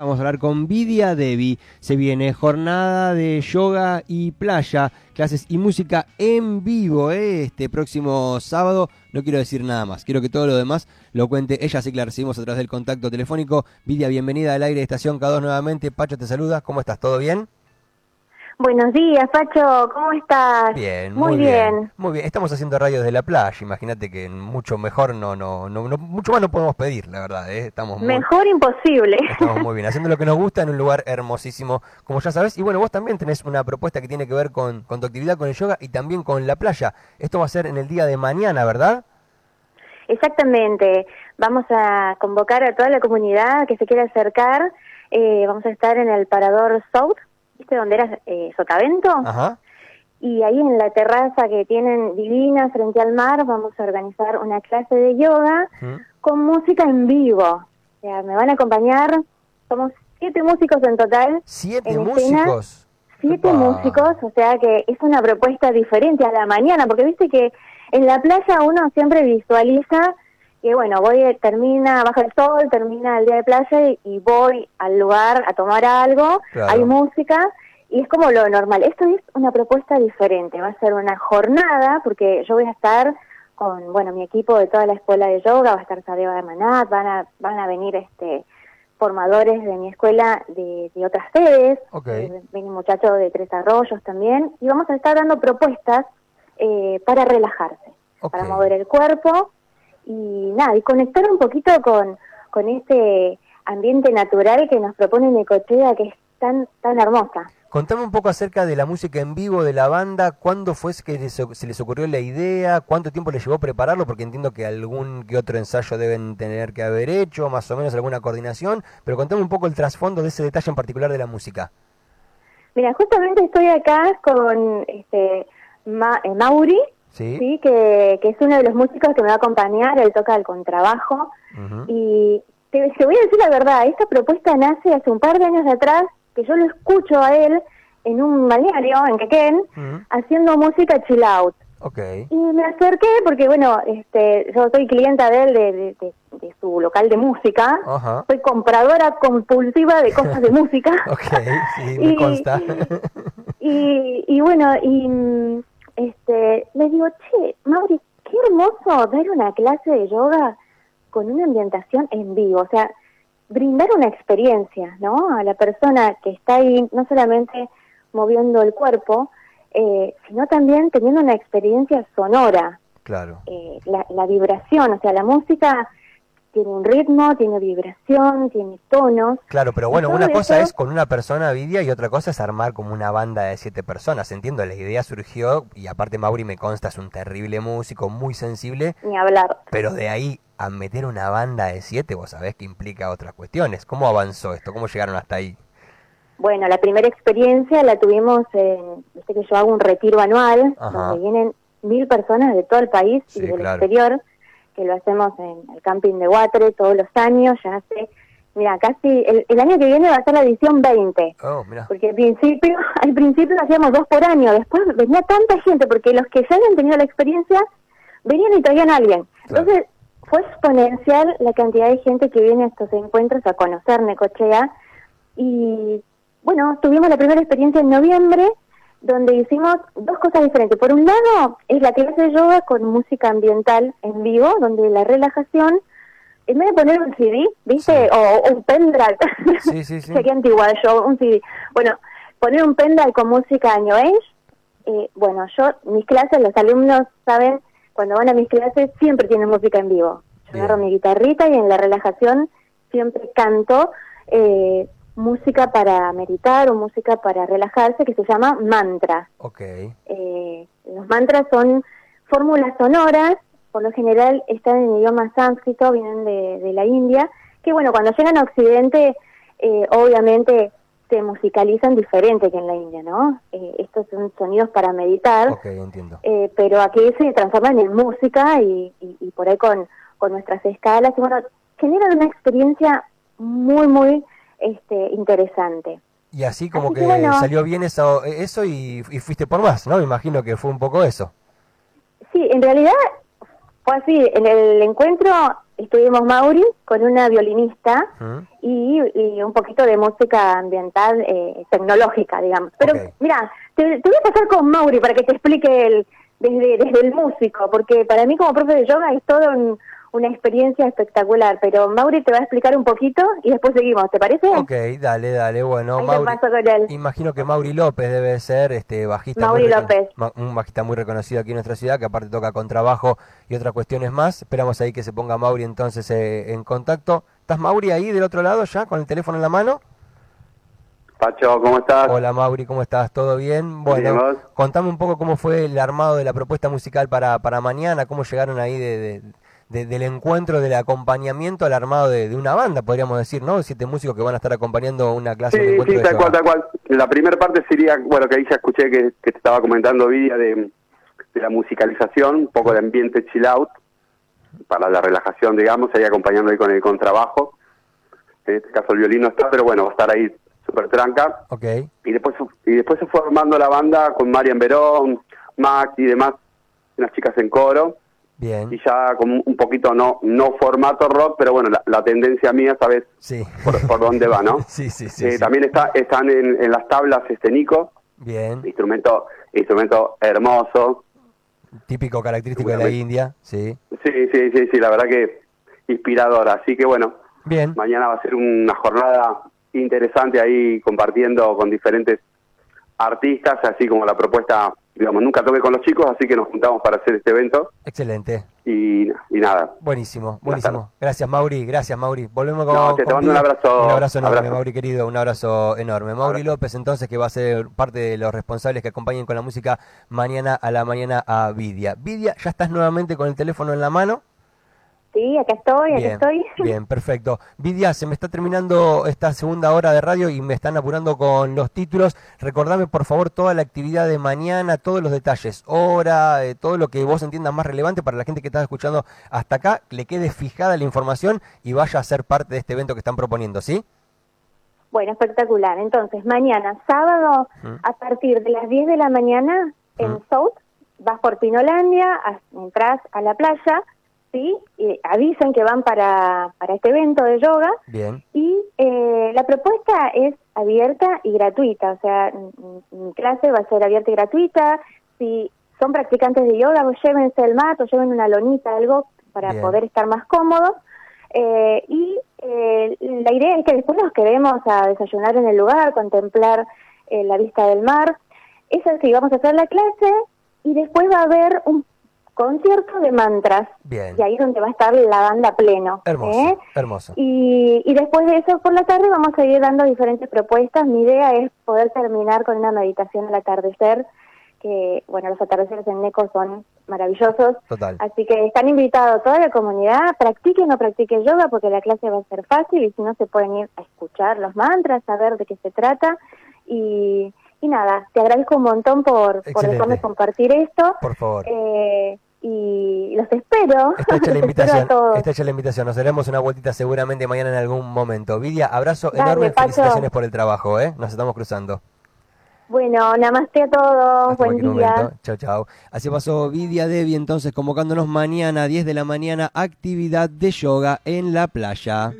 Vamos a hablar con Vidia Devi. Se viene jornada de yoga y playa, clases y música en vivo ¿eh? este próximo sábado. No quiero decir nada más, quiero que todo lo demás lo cuente ella, así que la recibimos a través del contacto telefónico. Vidia, bienvenida al aire de Estación K2 nuevamente. Pacho te saluda, ¿cómo estás? ¿Todo bien? Buenos días, Pacho, ¿cómo estás? Bien, muy, bien. Muy bien, estamos haciendo radio desde la playa, imagínate que mucho mejor no, no, no, mucho más no podemos pedir, la verdad, ¿eh? estamos Mejor imposible. Estamos muy bien, haciendo lo que nos gusta en un lugar hermosísimo, como ya sabes, y bueno, vos también tenés una propuesta que tiene que ver con, con tu actividad con el yoga y también con la playa. Esto va a ser en el día de mañana, ¿verdad? Exactamente, vamos a convocar a toda la comunidad que se quiera acercar, eh, vamos a estar en el Parador South, ¿viste donde era eh, Sotavento? Ajá. Y ahí en la terraza que tienen divina frente al mar vamos a organizar una clase de yoga con música en vivo. O sea, me van a acompañar, somos siete músicos en total. ¿Siete músicos? Siete músicos, o sea que es una propuesta diferente a la mañana, porque viste que en la playa uno siempre visualiza que bueno, voy, termina, baja el sol, termina el día de playa y, voy al lugar a tomar algo, hay música y es como lo normal. Esto es una propuesta diferente, va a ser una jornada porque yo voy a estar con, bueno, mi equipo de toda la escuela de yoga, va a estar Sadeva de Manat, van a, van a venir este formadores de mi escuela de, otras sedes, okay. vienen muchachos de Tres Arroyos también, y vamos a estar dando propuestas eh, para relajarse, para mover el cuerpo y nada, y conectar un poquito con, con este ambiente natural que nos propone Necochea, que es tan, tan hermosa. Contame un poco acerca de la música en vivo de la banda, cuándo fue que se les ocurrió la idea, cuánto tiempo les llevó prepararlo, porque entiendo que algún que otro ensayo deben tener que haber hecho, más o menos alguna coordinación, pero contame un poco el trasfondo de ese detalle en particular de la música. Mira, justamente estoy acá con este, eh, Mauri, Sí, que, que, es uno de los músicos que me va a acompañar, él toca el contrabajo. Y te, voy a decir la verdad, esta propuesta nace hace un par de años atrás, que yo lo escucho a él en un balneario, en Quequén, haciendo música chill out. Okay. Y me acerqué porque, bueno, este, yo soy clienta de él, de, de, su local de música. Soy compradora compulsiva de cosas de música. ok, sí, me consta. y, y bueno, y este, le digo, che, Mauri, qué hermoso ver una clase de yoga con una ambientación en vivo, o sea, brindar una experiencia, ¿no? A la persona que está ahí, no solamente moviendo el cuerpo, eh, sino también teniendo una experiencia sonora. Claro. Eh, la, la vibración, o sea, la música tiene un ritmo, tiene vibración, tiene tonos. Claro, pero bueno, una cosa es con una persona Vidia y otra cosa es armar como una banda de siete personas. Entiendo, la idea surgió y aparte Mauri me consta es un terrible músico, muy sensible. Ni hablar. Pero de ahí a meter una banda de siete, vos sabés que implica otras cuestiones. ¿Cómo avanzó esto? ¿Cómo llegaron hasta ahí? Bueno, la primera experiencia la tuvimos en, viste que yo hago un retiro anual, donde vienen mil personas de todo el país y del exterior que lo hacemos en el camping de Guatre todos los años, ya hace, mira, casi, el, año que viene va a ser la edición 20, porque al principio, al principio hacíamos dos por año, después venía tanta gente, porque los que ya habían tenido la experiencia, venían y traían a alguien. Entonces, fue exponencial la cantidad de gente que viene a estos encuentros a conocer Necochea, y bueno, tuvimos la primera experiencia en noviembre, donde hicimos dos cosas diferentes. Por un lado, es la clase de yoga con música ambiental en vivo, donde la relajación, en vez de poner un CD, ¿viste? O, un pendrive, sí, sí, sí. sería antigua yo, un CD. Bueno, poner un pendrive con música New Age, eh, bueno, yo, mis clases, los alumnos saben, cuando van a mis clases, siempre tienen música en vivo. Yo agarro mi guitarrita y en la relajación siempre canto. Eh, música para meditar o música para relajarse que se llama mantra. Okay. Eh, los mantras son fórmulas sonoras, por lo general están en idioma sánscrito, vienen de, la India, que bueno, cuando llegan a Occidente, eh, obviamente se musicalizan diferente que en la India, ¿no? Eh, estos son sonidos para meditar, okay, entiendo. pero aquí se transforman en música y, y por ahí con, con nuestras escalas, y bueno, generan una experiencia muy, muy este, interesante. Y así como que, salió bien eso, eso y, fuiste por más, ¿no? Me imagino que fue un poco eso. Sí, en realidad fue así. En el encuentro estuvimos Mauri con una violinista y, un poquito de música ambiental eh, tecnológica, digamos. Pero mira, te, voy a pasar con Mauri para que te explique el, desde, desde el músico, porque para mí como profe de yoga es todo un, una experiencia espectacular, pero Mauri te va a explicar un poquito y después seguimos, ¿te parece? Ok, dale, dale, bueno, Mauri, imagino que Mauri López debe ser este bajista Mauri López. un bajista muy reconocido aquí en nuestra ciudad, que aparte toca contrabajo y otras cuestiones más, esperamos ahí que se ponga Mauri entonces eh, en contacto. ¿Estás Mauri ahí del otro lado ya, con el teléfono en la mano? Pacho, ¿cómo estás? Hola Mauri, ¿cómo estás? ¿Todo bien? Bueno, contame un poco cómo fue el armado de la propuesta musical para, para mañana, cómo llegaron ahí de del encuentro, del acompañamiento al armado de, una banda, podríamos decir, ¿no? Siete músicos que van a estar acompañando una clase de encuentro Sí, tal cual, tal cual. La primera parte sería, bueno, que ahí ya escuché que, te estaba comentando, Vidia, de, la musicalización, un poco de ambiente chill out, para la relajación, digamos, ahí acompañando ahí con el contrabajo. En este caso el violín no está, pero bueno, va a estar ahí súper tranca. Ok. Y después, y después se fue formando la banda con Marian Verón, Max y demás, unas chicas en coro Bien. Y ya con un poquito, no no formato rock, pero bueno, la, tendencia mía, ¿sabes? Sí. Por, dónde va, ¿no? sí, sí, sí, eh, También está, están en, las tablas este Nico. Bien. Instrumento, instrumento hermoso. Típico característico de la India, sí. Sí, sí, sí, sí, la verdad que inspirador. Así que bueno, Bien. mañana va a ser una jornada interesante ahí compartiendo con diferentes artistas, así como la propuesta digamos, nunca toqué con los chicos, así que nos juntamos para hacer este evento. Excelente. Y, nada. Buenísimo, buenísimo. Gracias, Mauri, gracias, Mauri. Volvemos con. No, te, mando un abrazo. Un abrazo enorme, Mauri querido, un abrazo enorme. Mauri López, entonces, que va a ser parte de los responsables que acompañen con la música mañana a la mañana a Vidia. Vidia, ¿ya estás nuevamente con el teléfono en la mano? Sí, acá estoy, acá estoy. Bien, perfecto. Vidia, se me está terminando esta segunda hora de radio y me están apurando con los títulos. Recordame, por favor, toda la actividad de mañana, todos los detalles, hora, eh, todo lo que vos entiendas más relevante para la gente que está escuchando hasta acá, le quede fijada la información y vaya a ser parte de este evento que están proponiendo, ¿sí? Bueno, espectacular. Entonces, mañana, sábado, a partir de las 10 de la mañana, en South, vas por Pinolandia, entras a la playa, ¿sí? avisan que van para, para este evento de yoga. Bien. Y eh, la propuesta es abierta y gratuita, o sea, mi clase va a ser abierta y gratuita. Si son practicantes de yoga, pues llévense el mat o lleven una lonita, algo para poder estar más cómodos. Eh, y eh, la idea es que después nos quedemos a desayunar en el lugar, contemplar la vista del mar. Eso es que vamos a hacer la clase y después va a haber un concierto de mantras. Bien. Y ahí es donde va a estar la banda pleno. Hermoso, ¿eh? hermoso. Y, y después de eso, por la tarde, vamos a ir dando diferentes propuestas. Mi idea es poder terminar con una meditación al atardecer, que, bueno, los atardeceres en Neco son maravillosos. Total. Así que están invitados toda la comunidad, practiquen o practiquen yoga, porque la clase va a ser fácil y si no se pueden ir a escuchar los mantras, saber de qué se trata. Y, y nada, te agradezco un montón por, por dejarme compartir esto. Por favor. Eh, y los espero. Está hecha la invitación. Está hecha la invitación. Nos daremos una vueltita seguramente mañana en algún momento. Vidia, abrazo enorme. Felicitaciones por el trabajo, ¿eh? Nos estamos cruzando. Bueno, namaste a todos. Buen día. Chao, chao. Así pasó Vidia Devi entonces convocándonos mañana a 10 de la mañana actividad de yoga en la playa.